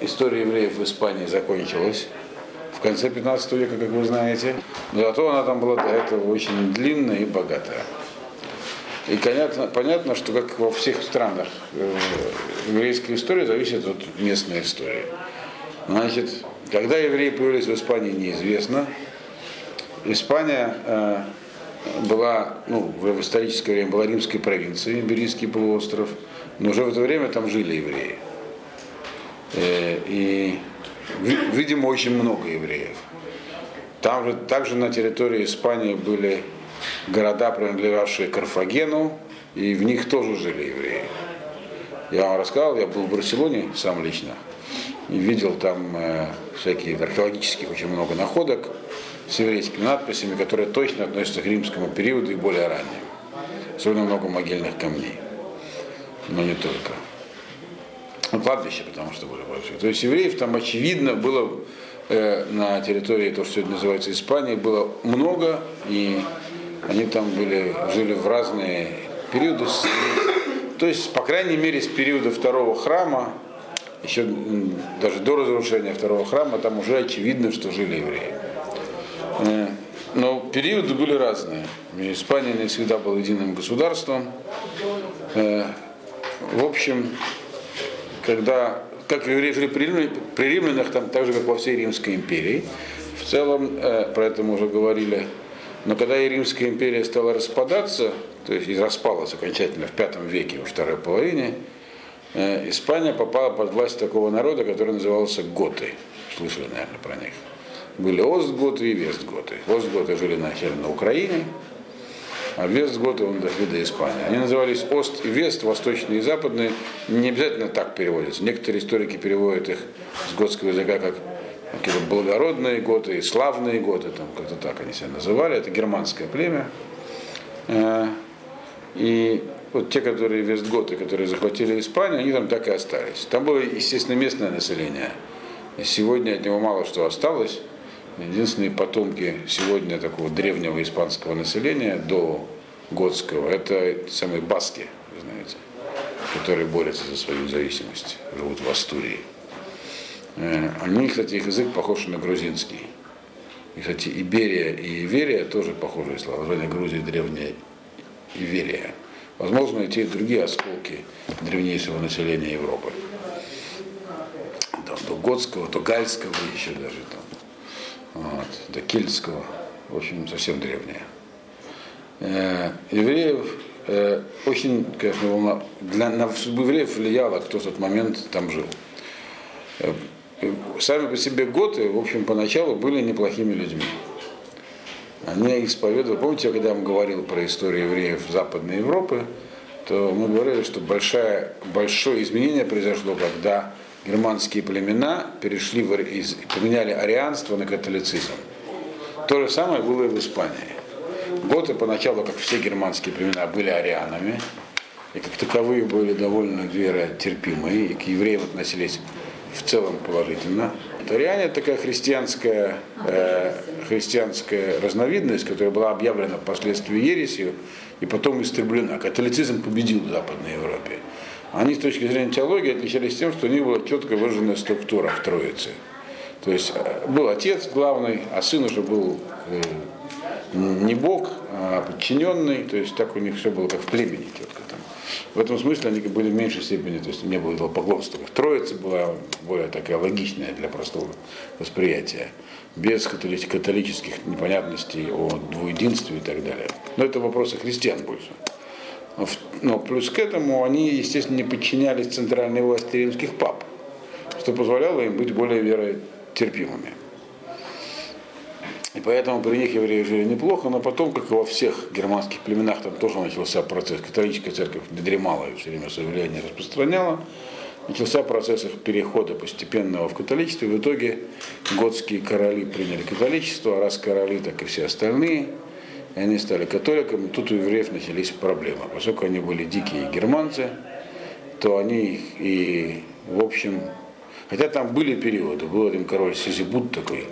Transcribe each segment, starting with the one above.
история евреев в Испании закончилась в конце 15 века, как вы знаете. Но зато она там была до этого очень длинная и богатая. И понятно, понятно, что как во всех странах э, еврейская история зависит от местной истории. Значит, когда евреи появились в Испании, неизвестно. Испания э, была, ну, в историческое время была римской провинцией, Иберийский полуостров, но уже в это время там жили евреи. Э, и, видимо, очень много евреев. Там же, также на территории Испании были города, принадлежавшие Карфагену, и в них тоже жили евреи. Я вам рассказал, я был в Барселоне сам лично, и видел там э, всякие археологических очень много находок с еврейскими надписями, которые точно относятся к римскому периоду и более ранним. Особенно много могильных камней. Но не только. Ну, кладбище, потому что были большие. То есть евреев там, очевидно, было э, на территории, то, что сегодня называется Испания, было много, и они там были, жили в разные периоды. То есть, по крайней мере, с периода второго храма, еще даже до разрушения второго храма, там уже очевидно, что жили евреи. Э, но периоды были разные. Испания не всегда была единым государством. Э, в общем, когда, как евреи жили при римлянах, там так же, как во всей Римской империи, в целом, э, про это мы уже говорили, но когда и Римская империя стала распадаться, то есть и распалась окончательно в V веке, во второй половине, Испания попала под власть такого народа, который назывался Готы. Слышали, наверное, про них были Остготы и Вестготы. Остготы жили начали на Украине, а Вестготы он дошли до Испании. Они назывались Ост и Вест, восточные и западные. Не обязательно так переводятся. Некоторые историки переводят их с готского языка как какие-то благородные готы и славные готы, там как-то так они себя называли. Это германское племя. Э, и вот те, которые вестготы, которые захватили Испанию, они там так и остались. Там было, естественно, местное население. Сегодня от него мало что осталось. Единственные потомки сегодня такого древнего испанского населения до готского, это самые баски, вы знаете, которые борются за свою независимость, живут в Астурии. Э, они, кстати, их язык похож на грузинский. И, кстати, Иберия и Иверия тоже похожие слова. Название Грузии древняя Иверия. Возможно, и те и другие осколки древнейшего населения Европы. До, до готского, до гальского еще даже там вот, до кельтского, в общем, совсем древняя. Э, евреев э, очень, конечно, для, на судьбу евреев влияло, кто в тот момент там жил. Э, сами по себе готы, в общем, поначалу были неплохими людьми. Они исповедовали, помните, когда я вам говорил про историю евреев Западной Европы, то мы говорили, что большое, большое изменение произошло, когда германские племена перешли в, из, поменяли арианство на католицизм. То же самое было и в Испании. Готы поначалу, как все германские племена, были арианами, и как таковые были довольно веротерпимые, и к евреям относились в целом положительно. Ариане такая христианская, э, христианская разновидность, которая была объявлена впоследствии ересью и потом истреблена. Католицизм победил в Западной Европе. Они с точки зрения теологии отличались тем, что у них была четко выраженная структура в Троице. То есть э, был отец главный, а сын уже был э, не бог, а подчиненный, то есть так у них все было как в племени четко там. В этом смысле они были в меньшей степени, то есть не было идолопоклонства. Троица была более такая логичная для простого восприятия, без католических непонятностей о двуединстве и так далее. Но это вопросы христиан больше. Но плюс к этому они, естественно, не подчинялись центральной власти римских пап, что позволяло им быть более веротерпимыми. И поэтому при них евреи жили неплохо, но потом, как и во всех германских племенах, там тоже начался процесс. Католическая церковь не дремала и все время свое влияние распространяла. Начался процесс их перехода постепенного в католичество. И в итоге готские короли приняли католичество, а раз короли, так и все остальные – и они стали католиками, тут у евреев начались проблемы. Поскольку они были дикие германцы, то они и, в общем, хотя там были периоды, был один король Сизибут такой,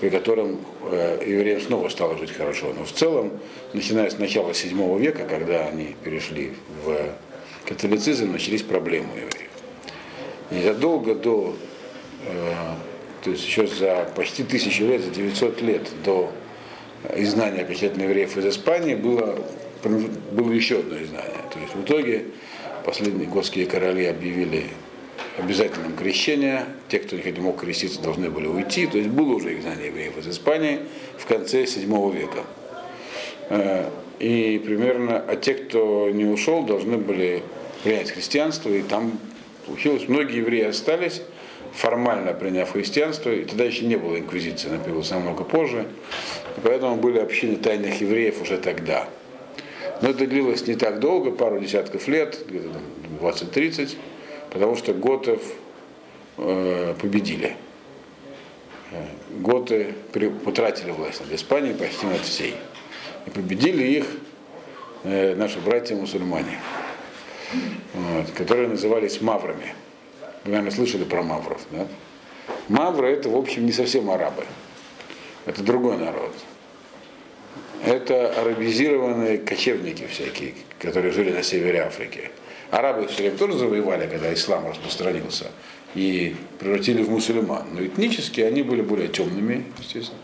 при котором э, евреям снова стало жить хорошо. Но в целом, начиная с начала 7 века, когда они перешли в католицизм, начались проблемы у евреев. И задолго до то есть еще за почти тысячу лет, за 900 лет до изгнания окончательно евреев из Испании было, было еще одно изгнание. То есть в итоге последние готские короли объявили обязательным крещение. Те, кто не мог креститься, должны были уйти. То есть было уже изгнание евреев из Испании в конце VII века. Э, и примерно, а те, кто не ушел, должны были принять христианство, и там получилось, многие евреи остались, формально приняв христианство, и тогда еще не было инквизиции, она появилась намного позже, поэтому были общины тайных евреев уже тогда. Но это длилось не так долго, пару десятков лет, где-то 20-30, потому что готов э, победили. Э, готы потратили власть над Испанией почти над всей. И победили их э, наши братья-мусульмане, вот, которые назывались маврами. Вы, наверное, слышали про мавров. Да? Мавры это, в общем, не совсем арабы. Это другой народ. Это арабизированные кочевники всякие, которые жили на севере Африки. Арабы все время тоже завоевали, когда ислам распространился, и превратили в мусульман. Но этнически они были более темными, естественно.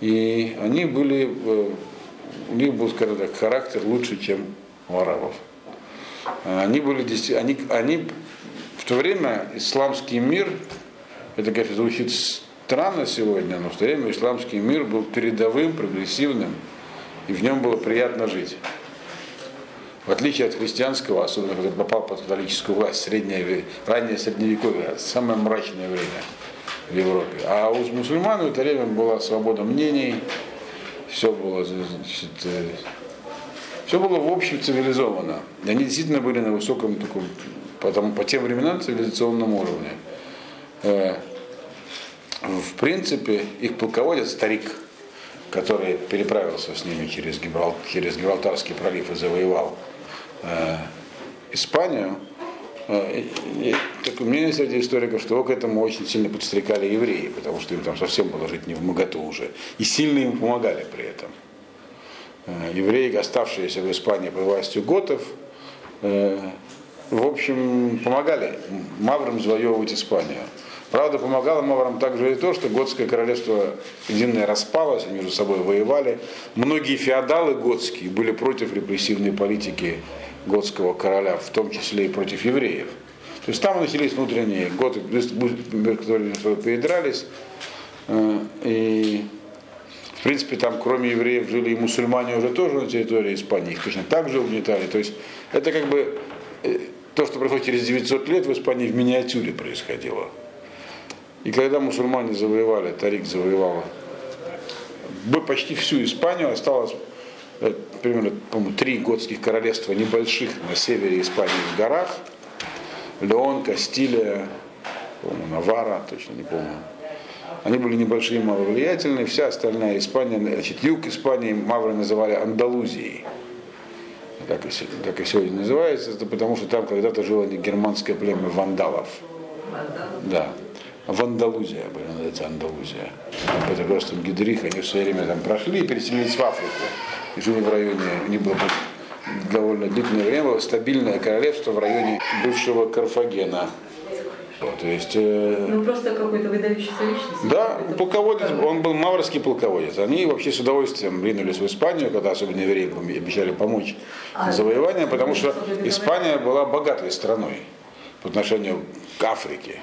И они были, э, у них был, скажем так, характер лучше, чем у арабов. Они были, они, они в то время исламский мир, это, конечно, звучит странно сегодня, но в то время исламский мир был передовым, прогрессивным, и в нем было приятно жить. В отличие от христианского, особенно когда попал под католическую власть, среднее, раннее средневековье, самое мрачное время в Европе. А у мусульман в это время была свобода мнений, все было, значит, э, все было в общем цивилизовано. Они действительно были на высоком таком, потом, по тем временам цивилизационном уровне. Э, в принципе, их полководец старик, который переправился с ними через, Гибрал, через Гибралтарский пролив и завоевал э, Испанию, э, и, такое мнение среди историков, что его к этому очень сильно подстрекали евреи, потому что им там совсем было жить не в моготу уже. И сильно им помогали при этом. Э, евреи, оставшиеся в Испании под властью готов, э, в общем, помогали маврам завоевывать Испанию. Правда, помогало маврам также и то, что готское королевство единое распалось, они между собой воевали. Многие феодалы готские были против репрессивной политики готского короля, в том числе и против евреев. То есть там начались внутренние готы, которые передрались. Э, и в принципе, там кроме евреев жили и мусульмане уже тоже на территории Испании, их точно так же угнетали. То есть это как бы э, то, что происходит через 900 лет в Испании в миниатюре происходило. И когда мусульмане завоевали, Тарик завоевал почти всю Испанию, осталось э, примерно, по-моему, три готских королевства небольших на севере Испании в горах. Леон, Кастилия, по-моему, Навара, точно не помню. Они были небольшие и маловлиятельные. Вся остальная Испания, значит, юг Испании мавры называли Андалузией. Так и, так и сегодня называется, это потому что там когда-то жило германское племя вандалов. Да. Вандалузия была, называется Андалузия. Под руководством Гидрих они все время там прошли и переселились в Африку. И жили в районе, них было довольно длительное время, было стабильное королевство в районе бывшего Карфагена. То есть, э, ну просто какой-то выдающийся личность. Да, полководец, он был маврский полководец. Они вообще с удовольствием ринулись в Испанию, когда особенно евреи обещали помочь а, завоеванием, потому что Испания была богатой страной по отношению к Африке.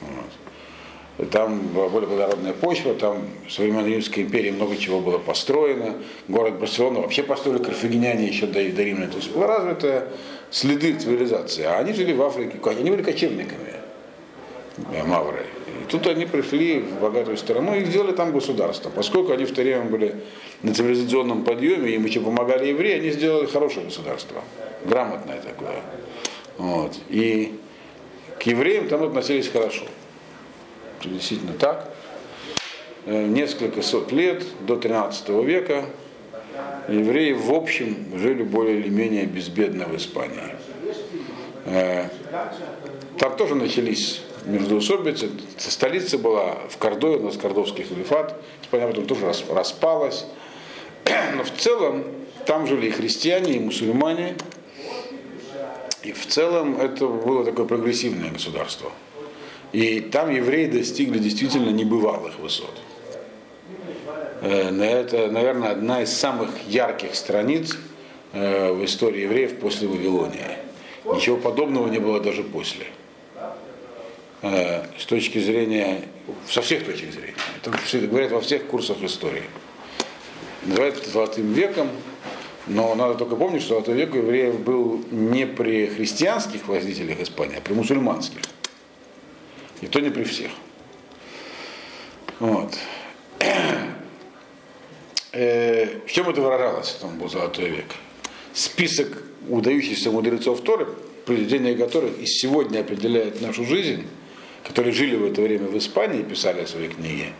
Вот. Там была более плодородная почва, там в времен Римской империи много чего было построено. Город Барселона вообще построили карфагеняне еще до, до Рима. То есть была развита следы цивилизации. А они жили в Африке, они были кочевниками. Э, мавры. И тут они пришли в богатую страну и сделали там государство. Поскольку они в то время были на цивилизационном подъеме, им еще помогали евреи, они сделали хорошее государство. Грамотное такое. Вот. И к евреям там относились хорошо. Действительно так. Э, несколько сот лет, до 13 века, евреи в общем жили более или менее безбедно в Испании. Э, там тоже начались междоусобицы. Столица была в Кордове, у нас Кордовский халифат. Испания потом тоже распалась. Но в целом там жили и христиане, и мусульмане. И в целом это было такое прогрессивное государство. И там евреи достигли действительно небывалых высот. Э, Это, наверное, одна из самых ярких страниц э, в истории евреев после Вавилония. Ничего подобного не было даже после. Э, С точки зрения, со всех точек зрения. Это говорят во всех курсах истории. Называют это золотым веком, но надо только помнить, что золотой век евреев был не при христианских властителях Испании, а при мусульманских. И то не при всех. Вот. Э, В чем это выражалось, там был золотой век? Список выдающихся мудрецов Торы, произведения которых и сегодня определяет нашу жизнь, которые жили в это время в Испании и писали свои книги,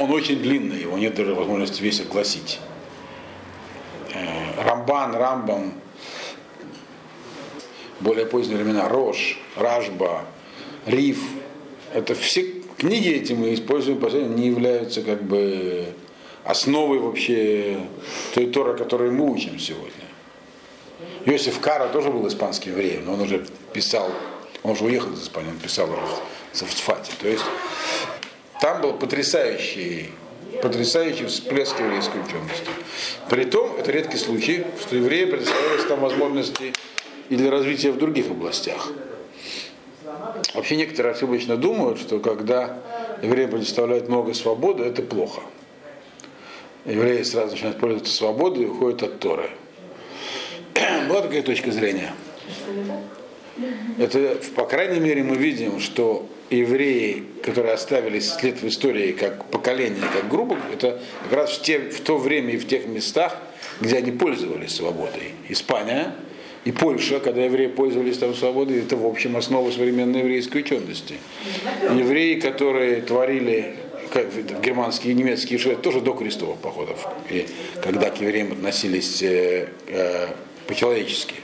он очень длинный, его нет даже возможности весь огласить. Э, Рамбан, Рамбам, более поздние времена, Рош, Ражба, Риф, это все книги эти мы используем, последние, не являются как бы основой вообще той Торы, которую мы учим сегодня. Иосиф Кара тоже был испанским евреем, но он уже писал, он уже уехал из Испании, он писал в Сафтфате. То есть там был потрясающий, потрясающий всплеск еврейской учености. Притом, это редкий случай, что евреи предоставлялись там возможности и для развития в других областях. Вообще некоторые ошибочно думают, что когда евреям предоставляют много свободы, это плохо. Евреи сразу начинают пользоваться свободой и уходят от Торы. Была такая точка зрения. Это, по крайней мере, мы видим, что евреи, которые оставились след в истории как поколение, как группа, это как раз в, те, в то время и в тех местах, где они пользовались свободой. Испания и Польша, когда евреи пользовались там свободой, это, в общем, основа современной еврейской учености. Евреи, которые творили как, германские и немецкие шведы, тоже до крестовых походов, и когда к евреям относились э, э, по-человечески.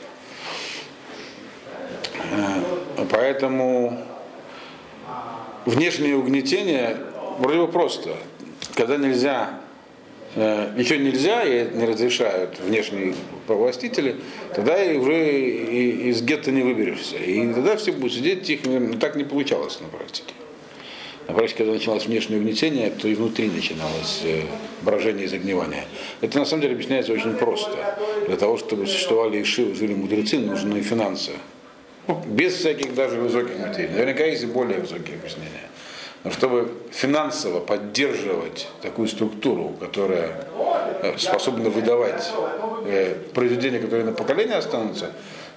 Э, поэтому внешнее угнетение вроде бы просто. Когда нельзя, э, ничего нельзя и не разрешают внешние властители, тогда и уже и, из гетто не выберешься. И тогда все будут сидеть тихо, так не получалось на практике. На практике, когда началось внешнее угнетение, то и внутри начиналось э, брожение и загнивание. Это на самом деле объясняется очень просто. Для того, чтобы существовали ишивы, жили мудрецы, нужны финансы. Ну, без всяких даже высоких материй. Наверняка есть и более высокие объяснения. Но чтобы финансово поддерживать такую структуру, которая э, способна выдавать э, произведения, которые на поколение останутся,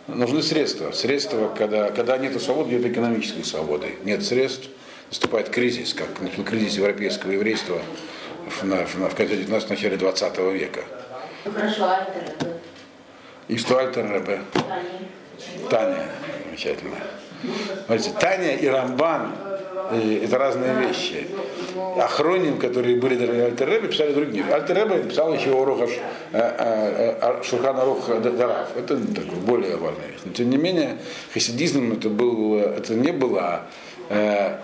нужны средства. Средства, когда, когда нет свободы, нет экономической свободы. Нет средств, наступает кризис, как кризис европейского еврейства в, на, в, в конце 19 начале 20 века. И что Альтер Ребе? Таня. Замечательно. Смотрите, Таня и Рамбан э, это разные вещи. Ахроним, которые были даже Альтер Ребе, писали другие. Альтер Ребе писал еще Ороха Шухана Рух Дарав. Это такое более важная вещь. Но тем не менее, хасидизм это, был, это не было э,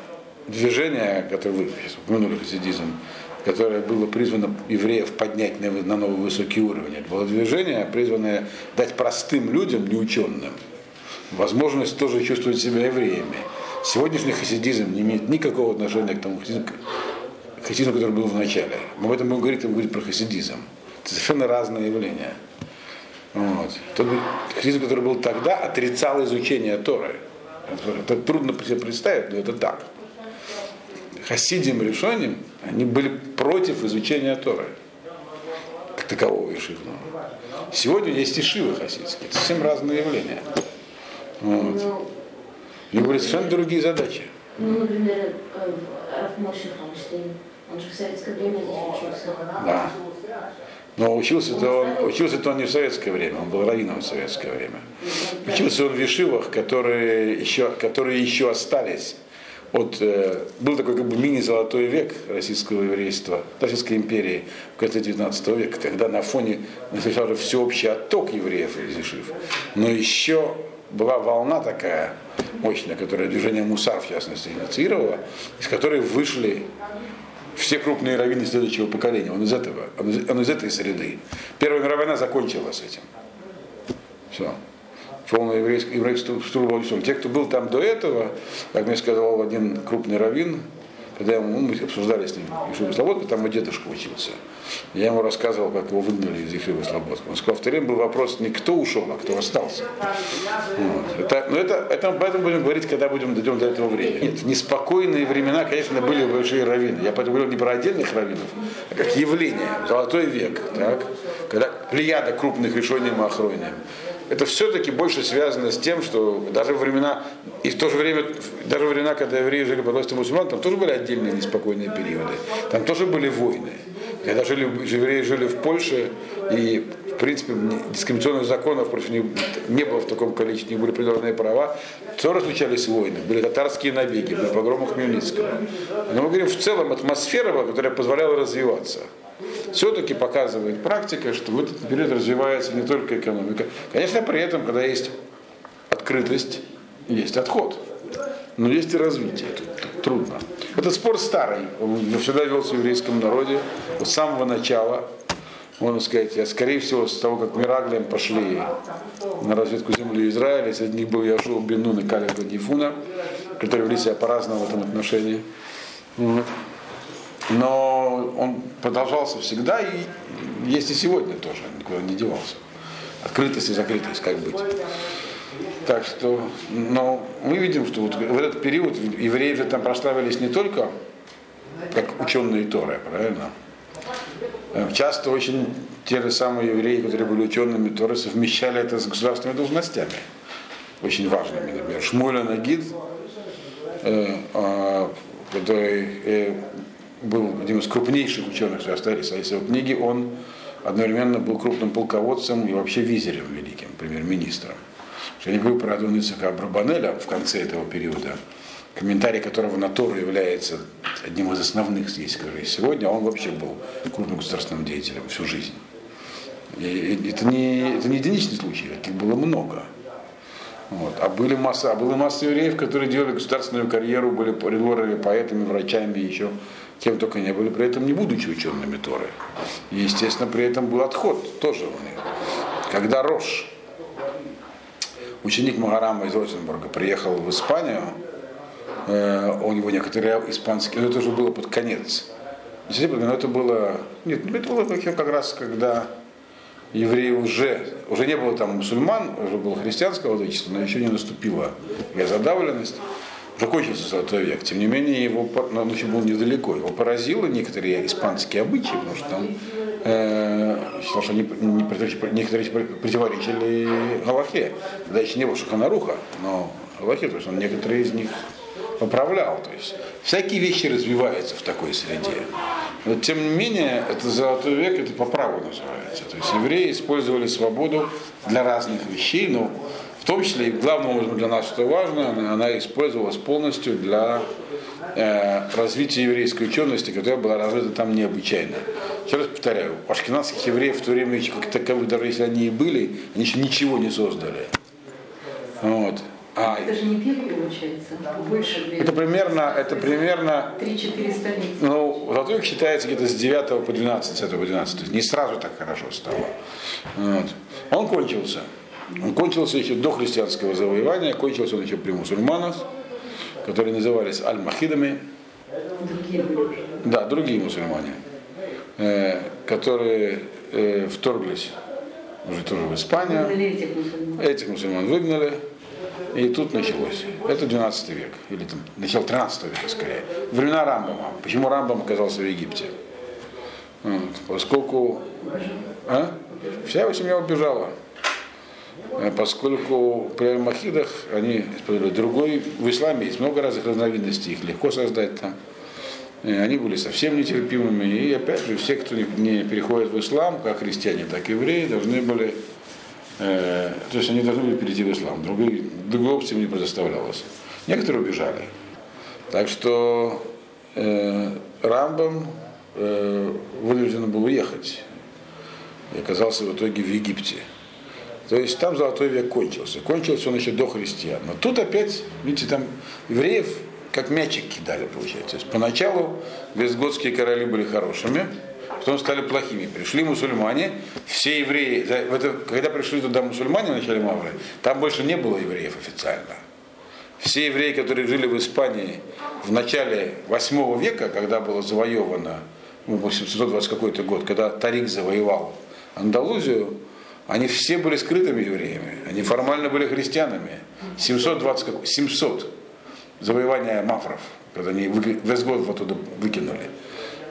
движение, которое вы упомянули хасидизм, которое было призвано евреев поднять на, на новый высокий уровень. Это было движение, призванное дать простым людям, неученым, возможность тоже чувствовать себя евреями. Сегодняшний хасидизм не имеет никакого отношения к тому хасидизму, который был в начале. Мы об этом будем говорить, будем говорить про хасидизм. Это совершенно разные явления. Вот. Тот хасидизм, который был тогда, отрицал изучение Торы. Это трудно себе представить, но это так. Хасидим решением, они были против изучения Торы, как такового ишивного. Сегодня есть ишивы хасидские, это совсем разные явления. Вот. У него были совершенно другие задачи. Ну, например, Раф Моше Фанштейн, он же в советское время здесь учился. Да. Но учился-то он, учился-то он не в советское время, он был раввином в советское время. Учился он в Ешивах, которые еще, которые еще остались от, э, был такой как бы мини-золотой век российского еврейства, Российской империи в конце 19 века, когда на фоне уже всеобщий отток евреев из Ешив. Но еще была волна такая мощная, которая движение Мусар, в частности, инициировала, из которой вышли все крупные раввины следующего поколения. Он из этого, он из, он из этой среды. Первая мировая война закончилась этим. Все. Полную еврейскую, еврейскую структуру. Те, кто был там до этого, как мне сказал один крупный раввин, когда ему, мы обсуждали с ним Ешиву Слободку, там мой дедушка учился. Я ему рассказывал, как его выгнали из Ешивы Слободки. Он сказал, в то был вопрос не кто ушел, а кто остался. Вот. Это, но это, это, об этом будем говорить, когда будем дойдем до этого времени. Нет, неспокойные времена, конечно, были большие раввины. Я говорил не про отдельных раввинов, а как явление. Золотой век, так? когда плеяда крупных решений Махрония это все-таки больше связано с тем, что даже времена, и в то же время, даже времена, когда евреи жили под властью мусульман, там тоже были отдельные неспокойные периоды. Там тоже были войны. Когда жили, евреи жили в Польше, и, в принципе, дискриминационных законов против них не было в таком количестве, не были определенные права, тоже случались войны, были татарские набеги, были погромы Хмельницкого. Но мы говорим в целом атмосфера, которая позволяла развиваться все-таки показывает практика, что в этот период развивается не только экономика. Конечно, при этом, когда есть открытость, есть отход. Но есть и развитие. Тут трудно. Этот спор старый. Он всегда велся в еврейском народе. С самого начала, можно сказать, я, скорее всего, с того, как Мираглием пошли на разведку земли Израиля, среди них был Яшуа Бенун и Калев Гадифуна, которые вели себя по-разному в этом отношении. Но он продолжался всегда и есть и сегодня тоже, никуда не девался. Открытость и закрытость, как быть. Так что, но мы видим, что вот в этот период евреи же там прославились не только как ученые Торы, правильно? Часто очень те же самые евреи, которые были учеными Торы, совмещали это с государственными должностями, очень важными. Например, Шмуля Нагид, э, э, который э, был одним из крупнейших ученых, остались из его книги, он одновременно был крупным полководцем и вообще визерем великим, премьер-министром. Я не говорю про Адон Ицака Брабанеля в конце этого периода, комментарий которого на Тору является одним из основных здесь, которые сегодня, а он вообще был крупным государственным деятелем всю жизнь. И это не, это не единичный случай, таких было много. Вот. А, были масса, а была масса евреев, которые делали государственную карьеру, были придворными поэтами, врачами, еще кем только не были, при этом не будучи учеными Торы. И, естественно, при этом был отход тоже у них. Когда Рош, ученик Магарама из Ротенбурга, приехал в Испанию, э, у него некоторые испанские, но это уже было под конец. Но это было, нет, это было как раз, когда евреи уже, уже не было там мусульман, уже было христианское владычество, но еще не наступила задавленность закончился золотой век. Тем не менее, его, он еще был недалеко. Его поразило некоторые испанские обычаи, потому что там э, считал, что они не, некоторые противоречили Галахе. Тогда еще не было Шаханаруха, но Галахе, то есть он некоторые из них поправлял. То есть всякие вещи развиваются в такой среде. Но тем не менее, это золотой век, это по праву называется. То есть евреи использовали свободу для разных вещей, но в том числе и главным образом для нас, что важно, она, она использовалась полностью для э, развития еврейской учености, которая была развита там необычайно. Еще раз повторяю, ашкенадских евреев в то время еще как таковых, даже если они и были, они еще ничего не создали. Вот. А, это же не век получается, больше века. Это примерно, это примерно... 3-4 столетия. Ну, золотой век считается где-то с 9 по 12, с этого по 12. То есть не сразу так хорошо стало. Вот. Он кончился. Он кончился еще до христианского завоевания, кончился он еще при мусульманах, которые назывались аль-махидами. Другие. Да, другие мусульмане, э, которые э, вторглись уже тоже в Испанию. Этих мусульман. Этих мусульман выгнали. И тут началось. Это 12 век, или там, начало 13 века скорее. Времена Рамбама. Почему Рамбам оказался в Египте? Поскольку... А? Вся семья убежала. Э, поскольку при Аль-Махидах они использовали другой, в исламе есть много разных разновидностей, их легко создать там. И они были совсем нетерпимыми, и опять же, все, кто не переходит в ислам, как христиане, так и евреи, должны были, э, то есть они должны были перейти в ислам, другой, другой опции им не предоставлялось. Некоторые убежали. Так что э, Рамбам э, вынужден был уехать и оказался в итоге в Египте. То есть там золотой век кончился. Кончился он еще до христиан. Но тут опять, видите, там евреев как мячик кидали, получается. То есть поначалу вестготские короли были хорошими, потом стали плохими. Пришли мусульмане, все евреи, это- когда пришли туда мусульмане в начале Мавры, там больше не было евреев официально. Все евреи, которые жили в Испании в начале 8 века, когда было завоевано, ну, 820 какой-то год, когда Тарик завоевал Андалузию, они все были скрытыми евреями. Они формально были христианами. 720, как- 700 завоевания мафров, когда они весь год оттуда выкинули.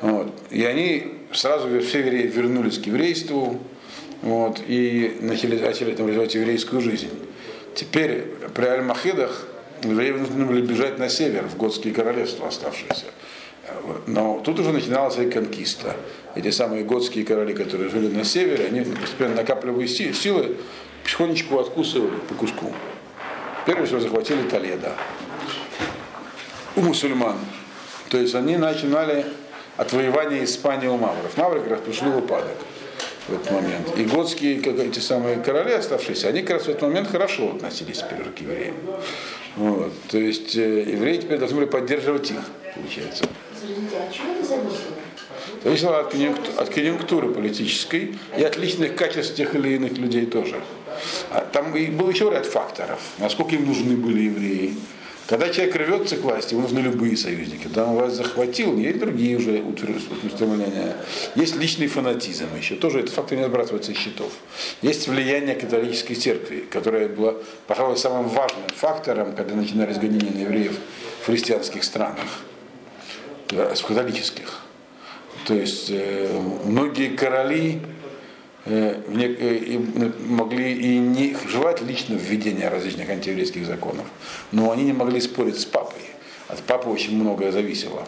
Вот. И они сразу все евреи вернулись к еврейству вот, и начали, начали там развивать еврейскую жизнь. Теперь при Аль-Махидах евреи нужно были бежать на север, в Готские королевства оставшиеся. Но тут уже начиналась реконкиста. Эти самые готские короли, которые жили на севере, они постепенно накапливая си- силы, потихонечку откусывали по куску. Первый всего захватили Толедо у мусульман. То есть они начинали отвоевание Испании у мавров. Мавры как раз пришли в упадок в этот момент. И готские, как эти самые короли оставшиеся, они как раз в этот момент хорошо относились теперь к евреям. Вот. То есть э, евреи теперь должны были поддерживать их, получается. Подождите, а чего это зависело? Зависело от конъюнктуры, от конъюнктуры политической и от личных качеств тех или иных людей тоже. А Там был еще ряд факторов, насколько им нужны были евреи. Когда человек рвется к власти, ему нужны любые союзники. Когда он власть захватил, есть другие уже устремления. Есть личный фанатизм еще. Тоже этот фактор не сбрасывается из счетов. Есть влияние католической церкви, которое было, пожалуй, самым важным фактором, когда начинались гонения на евреев в христианских странах, в католических. То есть э, многие короли э, э, и, м, могли и не желать лично введения различных антиеврейских законов, но они не могли спорить с папой. От папы очень многое зависело.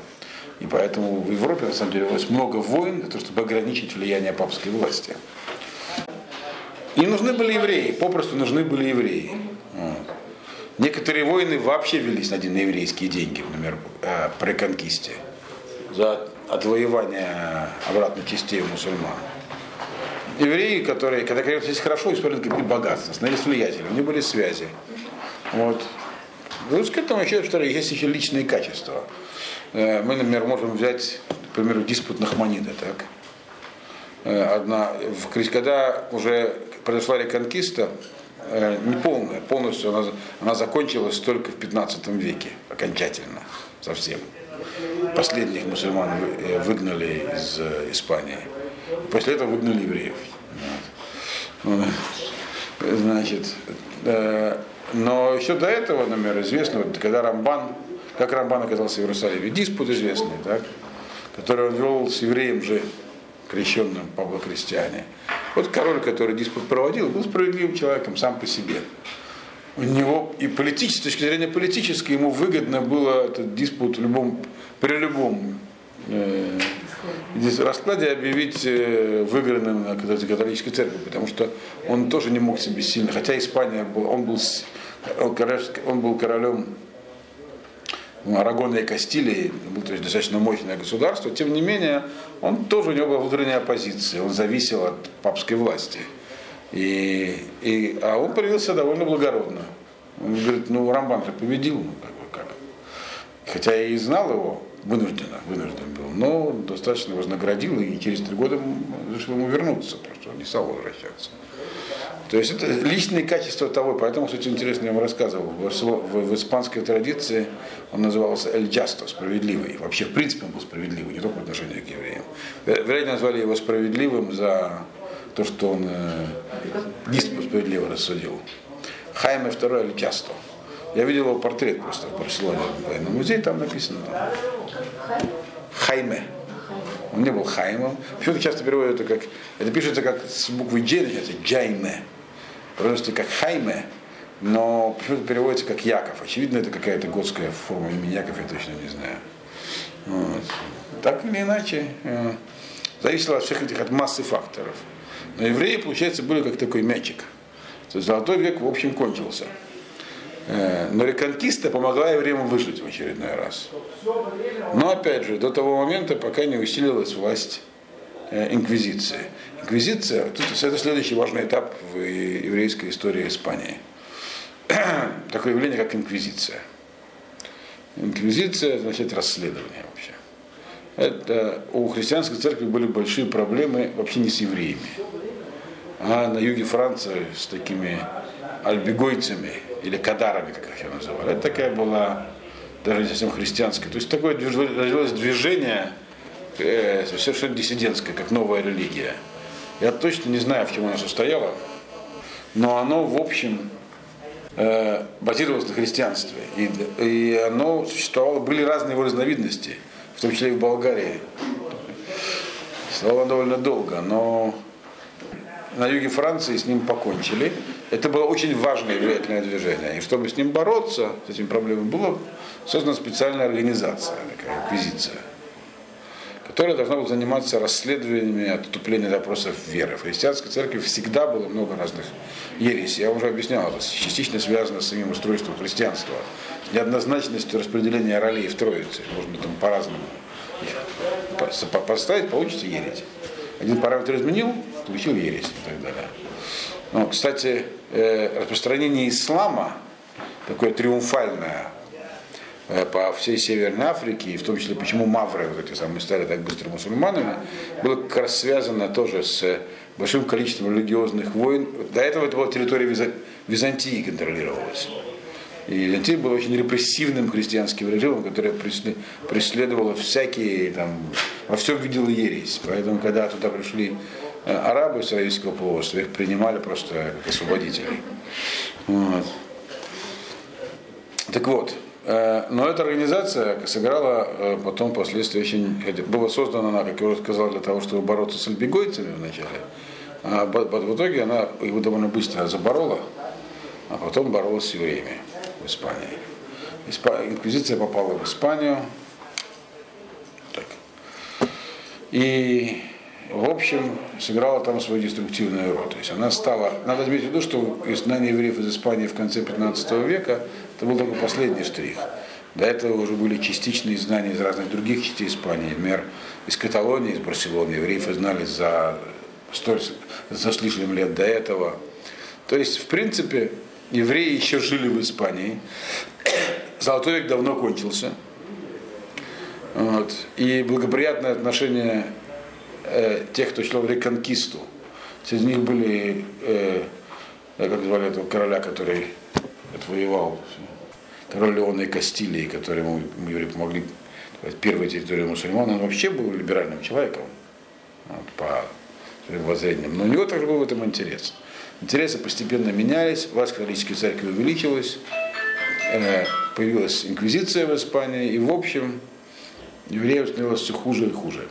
И поэтому в Европе, на самом деле, велось много войн для того, чтобы ограничить влияние папской власти. И нужны были евреи, попросту нужны были евреи. Некоторые войны вообще велись на на еврейские деньги, например, э, при конкисте за отвоевание обратно частей у мусульман. Евреи, которые, когда говорят, хорошо, использовали как богатство, становились влиятельными, у них были связи. Вот. Плюс к этому еще, что есть еще личные качества. Э, Мы, например, можем взять, к примеру, диспут Нахманида, так? Э, Одна, когда уже произошла реконкиста, э, не полная, полностью она, она закончилась только в 15 веке, окончательно, совсем. Последних мусульман вы- выгнали из Испании. После этого выгнали евреев. Значит, э, но еще до этого, например, известно, вот, когда Рамбан, как Рамбан оказался в Иерусалиме, диспут известный, так, который он вел с евреем же, крещенным Павло Крестьяне. Вот король, который диспут проводил, был справедливым человеком сам по себе. У него и политически, с точки зрения политической, ему выгодно было этот диспут любом, при любом э, здесь раскладе объявить э, выигранным на католической церкви, потому что он тоже не мог себе сильно, хотя Испания он был, он был королем ну, Арагона и Кастилии, был то есть, достаточно мощное государство, тем не менее, он тоже у него была внутренняя оппозиция, он зависел от папской власти. И, и, а он появился довольно благородно. Он говорит, ну Рамбан же победил, ну как бы как. Хотя я и знал его, вынужденно, вынужден был, но достаточно вознаградил и через три года решил ему вернуться, просто он не стал возвращаться. То есть это личные качества того, поэтому, кстати, интересно, я вам рассказывал, в, в- испанской традиции он назывался Эль Джасто, справедливый. Вообще, в принципе, он был справедливый, не только в отношении к евреям. Веро- Вероятно, назвали его справедливым за то, что он э, диспут справедливо рассудил. Хайме II Эль Джасто. Я видел его портрет просто в Барселоне, в военном музее, там написано. Там. Хайме. Он не был Хаймом. Почему-то часто переводят это как, это пишется как с буквы Дж, начинается Джайме. Просто как Хайме, но почему-то переводится как Яков. Очевидно, это какая-то готская форма имени Яков, я точно не знаю. Вот. Так или иначе, э, зависело от всех этих, от массы факторов. Но евреи, получается, были как такой мячик. То есть золотой век, в общем, кончился. Э, Но реконкиста помогла евреям выжить в очередной раз. Но опять же, до того момента, пока не усилилась власть э, инквизиции. Инквизиция, тут это следующий важный этап в еврейской истории Испании. Такое явление, как инквизиция. Инквизиция значит расследование вообще. это у христианской церкви были большие проблемы вообще не с евреями, а на юге Франции с такими альбегойцами или кадарами, как их называли. Это такая была даже не совсем христианская. То есть такое развилось движение э, совершенно диссидентское, как новая религия. Я точно не знаю, в чем оно состояло, но оно, в общем, э, базировалось на христианстве. И, и оно существовало, были разные его разновидности, в том числе и в Болгарии. Существовало довольно долго, но на юге Франции с ним покончили. Это было очень важное влиятельное движение. И чтобы с ним бороться, с этими проблемами, была создана специальная организация, такая инквизиция, которая должна была заниматься расследованиями отступления допросов веры. В христианской церкви всегда было много разных ересей. Я уже объяснял, это частично связано с самим устройством христианства, с неоднозначностью распределения ролей в Троице. Можно там по-разному поставить, получится ересь. Один параметр изменил, получил ересь и так далее. Но, кстати, э, распространение ислама, такое триумфальное, э, по всей Северной Африке, и в том числе почему мавры, вот эти самые, стали так быстро мусульманами, было как раз связано тоже с большим количеством религиозных войн. До этого это была территория Византии контролировалась. И Византия была очень репрессивным христианским режимом, которое преследовало всякие, там, во всем видело ересь. Поэтому, когда туда пришли арабы с Аравийского полуострова, их принимали просто как освободителей. Вот. Так вот, э, но эта организация сыграла э, потом впоследствии очень... Была создана она, как я уже сказал, для того, чтобы бороться с альбегойцами вначале. А в итоге она его довольно быстро заборола, а потом боролась с евреями в Испании. Инквизиция попала в Испанию. Так. И, в общем, сыграла там свою деструктивную роль. То есть она стала... Надо иметь в виду, что изгнание евреев из Испании в конце 15 века это был только последний штрих. До этого уже были частичные изгнания из разных других частей Испании. Например, из Каталонии, из Барселоны евреев изгнали за, столь, за с лет до этого. То есть, в принципе, евреи еще жили в Испании. Золотой век давно кончился. Вот. И благоприятное отношение э, тех, кто шел в реконкисту. Среди них были, э, как звали этого короля, который отвоевал король Леона и Кастилии, ему евреи помогли первой территории мусульман, он вообще был либеральным человеком вот, по своим воззрениям. Но у него также был в этом интерес. Интересы постепенно менялись, власть католической церкви увеличилась, э, появилась инквизиция в Испании, и в общем евреев становилось все хуже и хуже.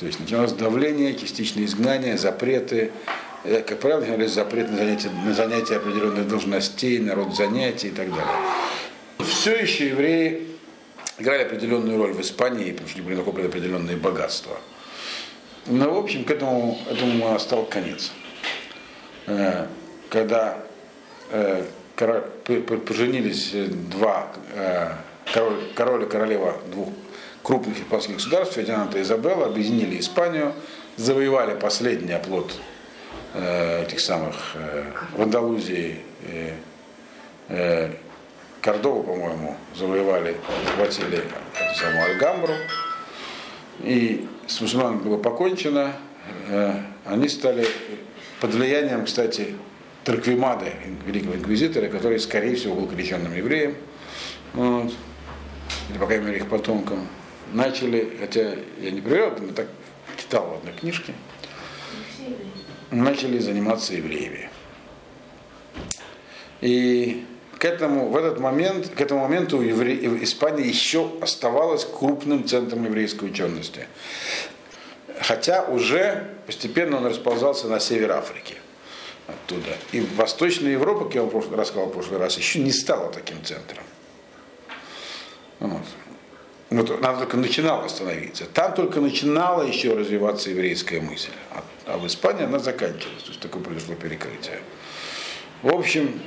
То есть началось давление, частичное изгнание, запреты, э, как правило, начинались запреты на занятие, на занятие определенных должностей, народ занятий и так далее. Все еще евреи играли определенную роль в Испании, потому что были накоплены определенные богатства. Но, в общем, к этому, этому настал конец. Э, когда э, поженились два король, король и королева двух крупных испанских государств, Фердинанд и Изабелла, объединили Испанию, завоевали последний оплот этих самых в Андалузии, Кордову, по-моему, завоевали, захватили эту самую Альгамбру. И с мусульманами было покончено. Они стали под влиянием, кстати, Тарквимады, великого инквизитора, который, скорее всего, был крещенным евреем, вот, или, по крайней мере, их потомкам, начали, хотя я не проверял, но так читал в одной книжке, начали заниматься евреями. И к этому, в этот момент, к этому моменту евре, Испания еще оставалась крупным центром еврейской учености хотя уже постепенно он расползался на север Африки оттуда. И Восточная Европа, как я вам рассказал в прошлый раз, еще не стала таким центром. Вот. Вот, она только начинала становиться. Там только начинала еще развиваться еврейская мысль. А, а в Испании она заканчивалась. То есть такое произошло перекрытие. В общем,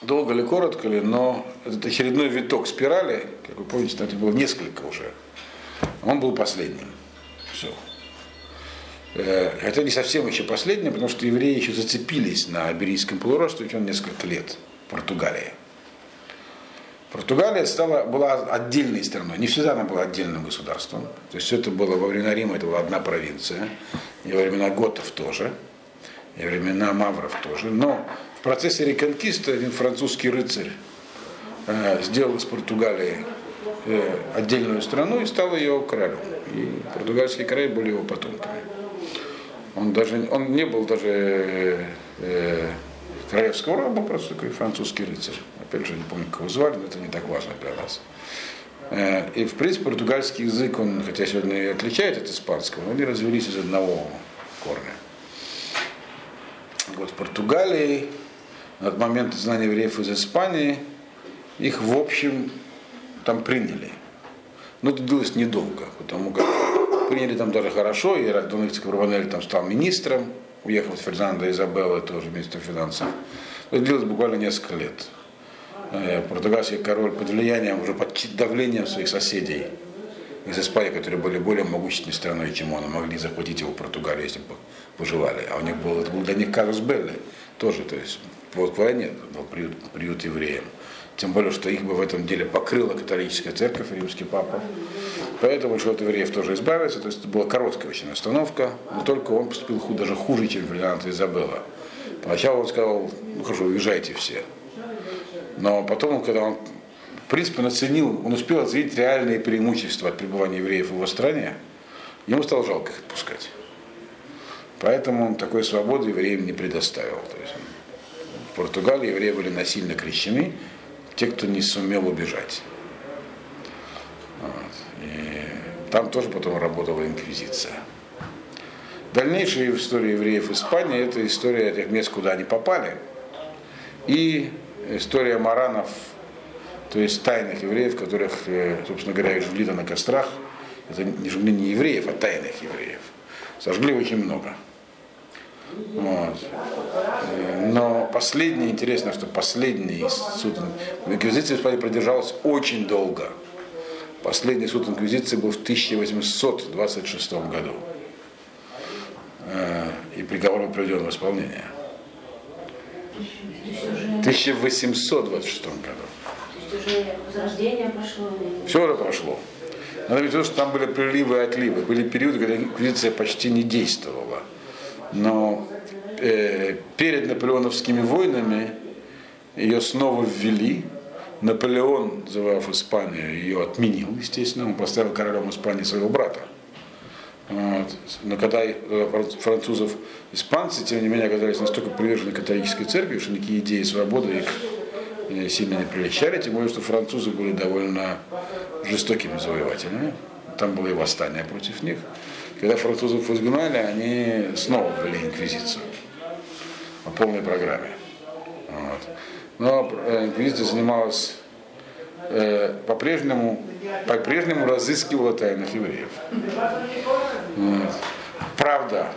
долго ли, коротко ли, но этот очередной виток спирали, как вы помните, там было несколько уже. Он был последним. Все. Это не совсем еще последнее, потому что евреи еще зацепились на Аберийском полуострове он несколько лет в Португалии. Португалия стала, была отдельной страной. Не всегда она была отдельным государством. То есть это было во времена Рима, это была одна провинция. И во времена готов тоже. И во времена мавров тоже. Но в процессе реконкиста один французский рыцарь э, сделал из Португалии э, отдельную страну и стал ее королем. И португальские короли были его потомками. Он даже он не был даже э, королевского рода, был просто такой французский рыцарь. Опять же, не помню, как его звали, но это не так важно для нас. Э, и, в принципе, португальский язык, он, хотя сегодня и отличает от испанского, но они развелись из одного корня. Вот в Португалии, на момент изгнания евреев из Испании, их, в общем, там приняли. Но это длилось недолго, потому как приняли там даже хорошо, и Дон Ицек Барбанель там стал министром, уехал Фернандо Изабелла, тоже министр финансов. Это длилось буквально несколько лет. Э, португальский король под влиянием, уже под давлением своих соседей из Испании, которые были более могущественной страной, чем он, могли захватить его Португалию, если бы пожелали. А у них был, это был для них Карлос Белли, тоже, то есть вот к войне дал приют, приют евреям. Тем более, что их бы в этом деле покрыла католическая церковь, римский папа. Поэтому решил от евреев тоже избавиться. То есть это была короткая очень остановка. Но только он поступил хуже, даже хуже, чем Фердинанд Изабелла. Поначалу он сказал, ну хорошо, уезжайте все. Но потом, когда он, в принципе, оценил, он успел оценить реальные преимущества от пребывания евреев в его стране, ему стало жалко их отпускать. Поэтому он такой свободы евреям не предоставил. То есть в Португалии евреи были насильно крещены, те, кто не сумел убежать. Вот. И там тоже потом работала инквизиция. Дальнейшая история евреев Испании – это история тех мест, куда они попали. И история маранов, то есть тайных евреев, которых, э, собственно говоря, жгли на кострах. Это не жгли не евреев, а тайных евреев. Сожгли очень много. Вот. Но последнее, интересно, что последний суд инквизиции в Испании продержалась очень долго. Последний суд инквизиции был в 1826 году. Э, и приговор был приведен в исполнение. В 1826 году. То есть уже возрождение прошло? Все уже прошло. Надо ведь что там были приливы и отливы. Были периоды, когда инквизиция почти не действовала. Но э, перед наполеоновскими войнами ее снова ввели. Наполеон, завоевав Испанию, ее отменил, естественно. Он поставил королем Испании своего брата. Но когда французов, испанцы, тем не менее, оказались настолько привержены католической церкви, что никакие идеи свободы их э, сильно не приличали, тем более, что французы были довольно жестокими завоевателями. Там было и восстание против них. Когда французов изгнали, они снова ввели инквизицию по полной программе. Вот. Но э, инквизиция занималась э, по-прежнему, по-прежнему разыскивала тайных евреев. Правда,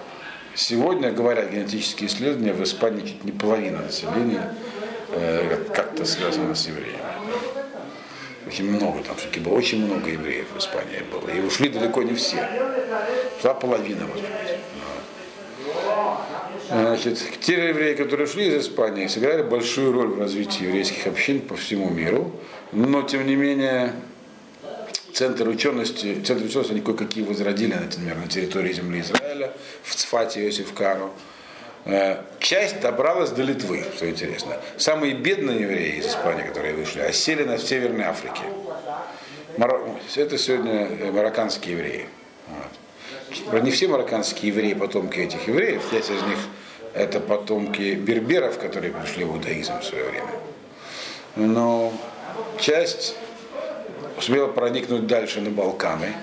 сегодня, говорят генетические исследования, в Испании чуть не половина населения э, как-то связана с евреями. Очень много, там все-таки было очень много евреев в Испании было. И ушли далеко не все. Шла половина, быть. Значит, те евреи, которые ушли из Испании, сыграли большую роль в развитии еврейских общин по всему миру, но тем не менее центр учености, центр учености они кое-какие возродили, например, на территории земли Израиля, в Цфате Иосиф Кару. Э, часть добралась до Литвы, что интересно. Самые бедные евреи из Испании, которые вышли, осели на Северной Африке. Это сегодня э, марокканские евреи. Не все марокканские евреи потомки этих евреев, часть из них это потомки берберов, которые пришли в иудаизм в свое время. Но часть успела проникнуть дальше на Балканы,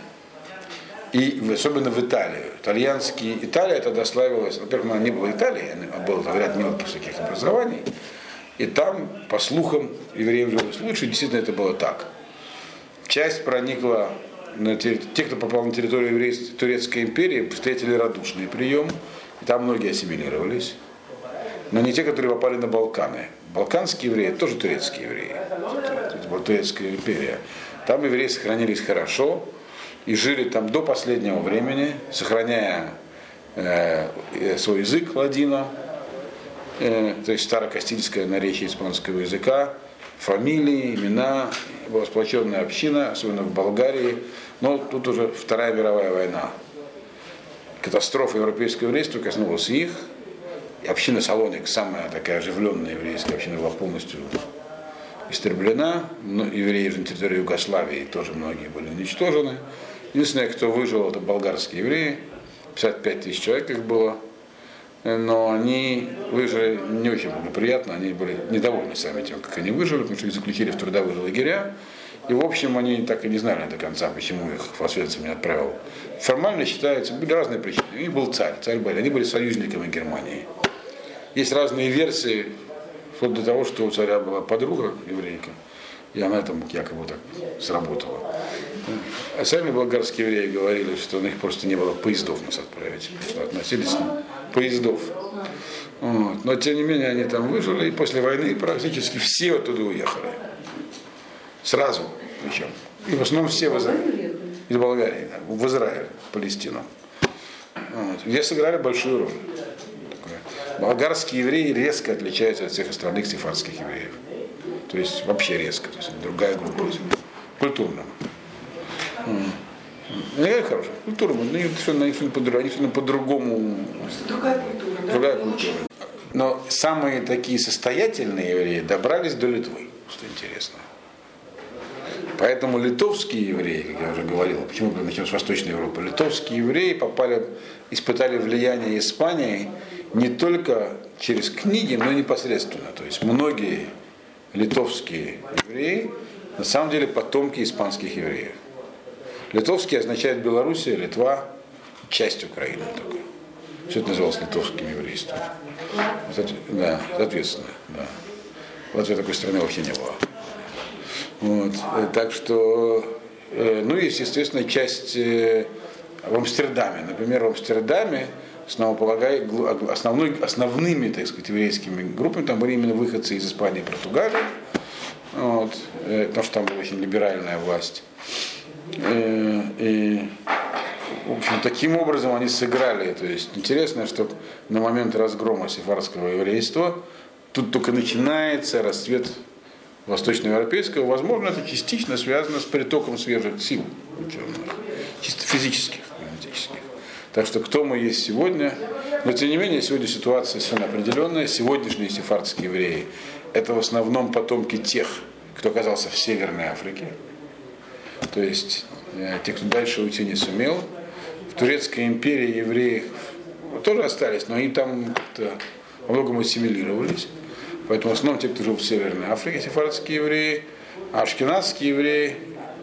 и особенно в Италию. Итальянский, Италия тогда славилась, во-первых, она не была Италией, а был ряд мелких всяких образований, и там, по слухам, евреев жилось лучше, действительно это было так. Часть проникла, те, кто попал на территорию Турецкой империи, встретили радушный прием, и там многие ассимилировались, но не те, которые попали на Балканы. Балканские евреи тоже турецкие евреи. Это была турецкая империя. Там евреи сохранились хорошо и жили там до последнего времени, сохраняя э, свой язык ладина, э, то есть старокастильское наречие испанского языка, фамилии, имена, была сплоченная община, особенно в Болгарии. Но тут уже Вторая мировая война. Катастрофа европейского еврейства коснулась их. И община Салоник, самая такая оживленная еврейская община, была полностью истреблена. Но евреи на территории Югославии тоже многие были уничтожены. Единственное, кто выжил, это болгарские евреи. 55 тысяч человек их было. Но они выжили не очень благоприятно, они были недовольны сами тем, как они выжили, потому что их заключили в трудовые лагеря. И, в общем, они так и не знали до конца, почему их Фасвецин не отправил. Формально считается, были разные причины. У них был царь, царь были, они были союзниками Германии. Есть разные версии, вплоть до того, что у царя была подруга еврейка, и она там якобы так сработала. А сами болгарские евреи говорили, что у них просто не было поездов нас отправить, потому что относились поездов. Вот. Но тем не менее они там выжили, и после войны практически все оттуда уехали. Сразу причем. И в основном все в Израиль. Из Болгарии, да, в Израиль, в Палестину. Вот. Где сыграли большую роль. Болгарские евреи резко отличаются от всех остальных сефардских евреев. То есть вообще резко. То есть другая группа. Культурно. Не как хорошая культура, но они совершенно по-другому. по-другому. Другая культура, да? Другая культура. Но самые такие состоятельные евреи добрались до Литвы, что интересно. Поэтому литовские евреи, как я уже говорил, почему мы начнем с Восточной Европы, литовские евреи попали, испытали влияние Испании не только через книги, но и непосредственно. То есть многие литовские евреи на самом деле потомки испанских евреев. Литовский означает Белоруссия, Литва, часть Украины только. Все это называлось литовским еврейством. Да, соответственно, да. Вот такой страны вообще не было. Вот. Так что, э, ну, есть, естественно, часть э, в Амстердаме. Например, в Амстердаме основной, основными, так сказать, еврейскими группами там были именно выходцы из Испании и Португалии, вот, э, потому что там была очень либеральная власть. И, в общем, таким образом они сыграли. То есть интересно, что на момент разгрома сефарского еврейства тут только начинается расцвет восточноевропейского. Возможно, это частично связано с притоком свежих сил ученых, чисто физических, генетических. Так что кто мы есть сегодня, но тем не менее сегодня ситуация совершенно определенная. Сегодняшние сефардские евреи – это в основном потомки тех, кто оказался в Северной Африке, то есть э, те, кто дальше уйти не сумел. В Турецкой империи евреи тоже остались, но они там как-то во многом ассимилировались. Поэтому в основном те, кто жил в Северной Африке, сефардские евреи, ашкенадские евреи,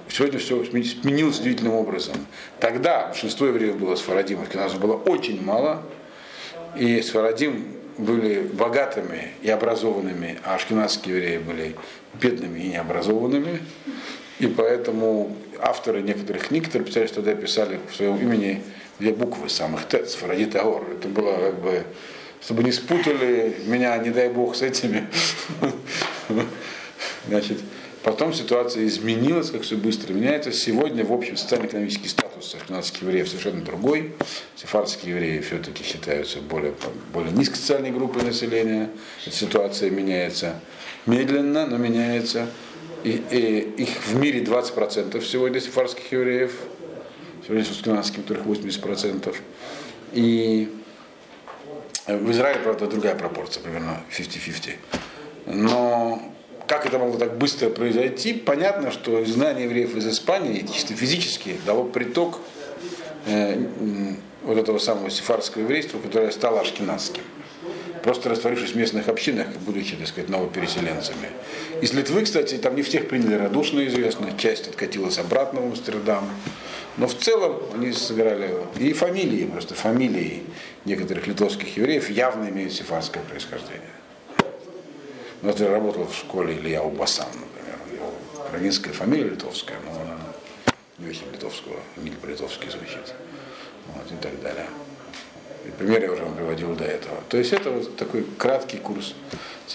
сегодня все сменилось удивительным образом. Тогда большинство евреев было сфарадим, ашкеназов было очень мало, и сфарадим были богатыми и образованными, а ашкенадские евреи были бедными и необразованными. И поэтому авторы некоторых книг, которые писали, что тогда писали в своем имени две буквы самых Тец, Фарадит Аор. Это было как бы, чтобы не спутали меня, не дай бог, с этими. Значит, потом ситуация изменилась, как все быстро меняется. Сегодня, в общем, социально-экономический статус ашкенадских евреев совершенно другой. Сефардские евреи все-таки считаются более, более низкой социальной группой населения. Ситуация меняется медленно, но меняется. И, и их в мире 20% сегодня сефарских евреев, сегодня с аскенадским, которых 80%. И в Израиле, правда, другая пропорция, примерно 50-50. Но как это могло так быстро произойти, понятно, что изгнание евреев из Испании чисто физически дало приток э, вот этого самого сефарского еврейства, которое стало ашкенадским просто растворившись в местных общинах, будучи, так сказать, новопереселенцами. Из Литвы, кстати, там не всех приняли радушно, известно, часть откатилась обратно в Амстердам. Но в целом они сыграли и фамилии, просто фамилии некоторых литовских евреев явно имеют сефарское происхождение. Вот я работал в школе Илья Убасан, например. Его равинская фамилия литовская, но она не очень литовского, не по-литовски звучит. Вот, и так далее. Пример я уже вам приводил до этого. То есть это вот такой краткий курс